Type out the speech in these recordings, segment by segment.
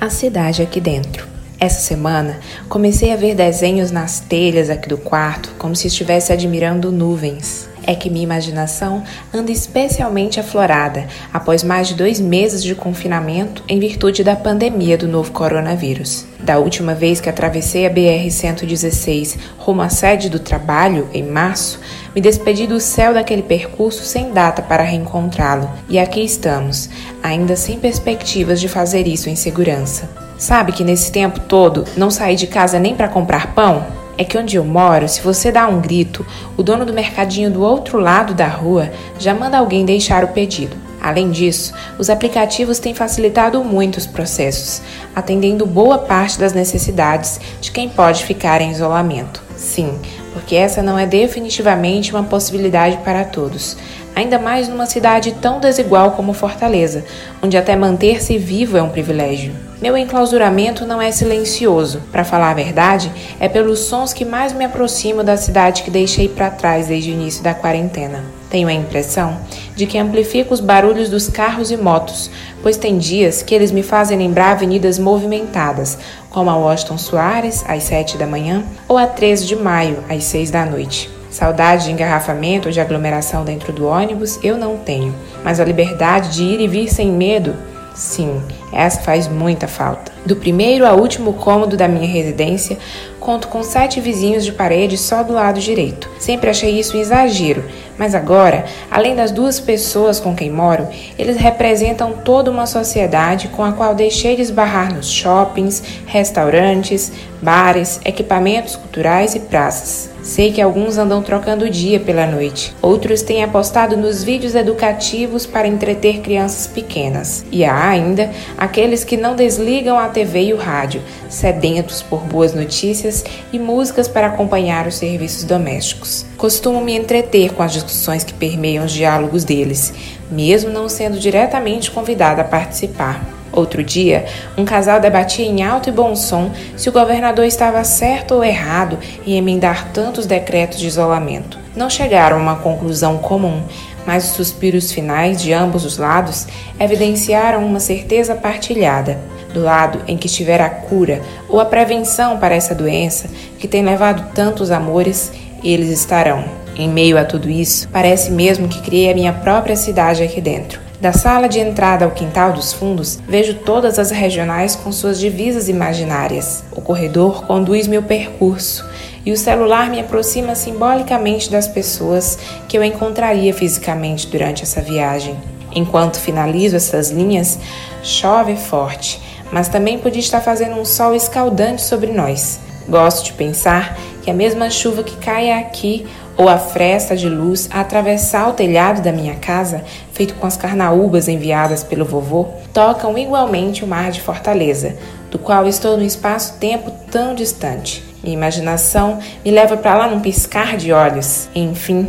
A cidade aqui dentro. Essa semana comecei a ver desenhos nas telhas aqui do quarto, como se estivesse admirando nuvens. É que minha imaginação anda especialmente aflorada após mais de dois meses de confinamento em virtude da pandemia do novo coronavírus. Da última vez que atravessei a BR-116 rumo à sede do trabalho, em março, me despedi do céu daquele percurso sem data para reencontrá-lo. E aqui estamos, ainda sem perspectivas de fazer isso em segurança. Sabe que nesse tempo todo não saí de casa nem para comprar pão? É que onde eu moro, se você dá um grito, o dono do mercadinho do outro lado da rua já manda alguém deixar o pedido. Além disso, os aplicativos têm facilitado muito os processos, atendendo boa parte das necessidades de quem pode ficar em isolamento. Sim, porque essa não é definitivamente uma possibilidade para todos, ainda mais numa cidade tão desigual como Fortaleza, onde até manter-se vivo é um privilégio. Meu enclausuramento não é silencioso, para falar a verdade, é pelos sons que mais me aproximam da cidade que deixei para trás desde o início da quarentena. Tenho a impressão de que amplifico os barulhos dos carros e motos, pois tem dias que eles me fazem lembrar avenidas movimentadas, como a Washington Soares, às 7 da manhã, ou a 13 de maio, às 6 da noite. Saudade de engarrafamento ou de aglomeração dentro do ônibus eu não tenho, mas a liberdade de ir e vir sem medo, sim, essa faz muita falta. Do primeiro ao último cômodo da minha residência, conto com sete vizinhos de parede só do lado direito. Sempre achei isso um exagero, mas agora, além das duas pessoas com quem moro, eles representam toda uma sociedade com a qual deixei de esbarrar nos shoppings, restaurantes, bares, equipamentos culturais e praças. Sei que alguns andam trocando o dia pela noite, outros têm apostado nos vídeos educativos para entreter crianças pequenas, e há ainda aqueles que não desligam a TV e o rádio, sedentos por boas notícias e músicas para acompanhar os serviços domésticos. Costumo me entreter com as discussões que permeiam os diálogos deles, mesmo não sendo diretamente convidada a participar. Outro dia, um casal debatia em alto e bom som se o governador estava certo ou errado em emendar tantos decretos de isolamento. Não chegaram a uma conclusão comum, mas os suspiros finais de ambos os lados evidenciaram uma certeza partilhada. Do lado em que estiver a cura ou a prevenção para essa doença que tem levado tantos amores, eles estarão. Em meio a tudo isso, parece mesmo que criei a minha própria cidade aqui dentro. Da sala de entrada ao quintal dos fundos, vejo todas as regionais com suas divisas imaginárias. O corredor conduz meu percurso e o celular me aproxima simbolicamente das pessoas que eu encontraria fisicamente durante essa viagem. Enquanto finalizo essas linhas, chove forte, mas também podia estar fazendo um sol escaldante sobre nós. Gosto de pensar que a mesma chuva que cai aqui ou a fresta de luz a atravessar o telhado da minha casa, feito com as carnaúbas enviadas pelo vovô, tocam igualmente o mar de Fortaleza, do qual estou num espaço-tempo tão distante. Minha imaginação me leva para lá num piscar de olhos. Enfim,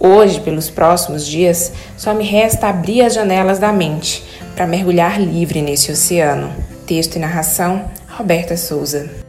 hoje, pelos próximos dias, só me resta abrir as janelas da mente para mergulhar livre nesse oceano. Texto e narração: Roberta Souza.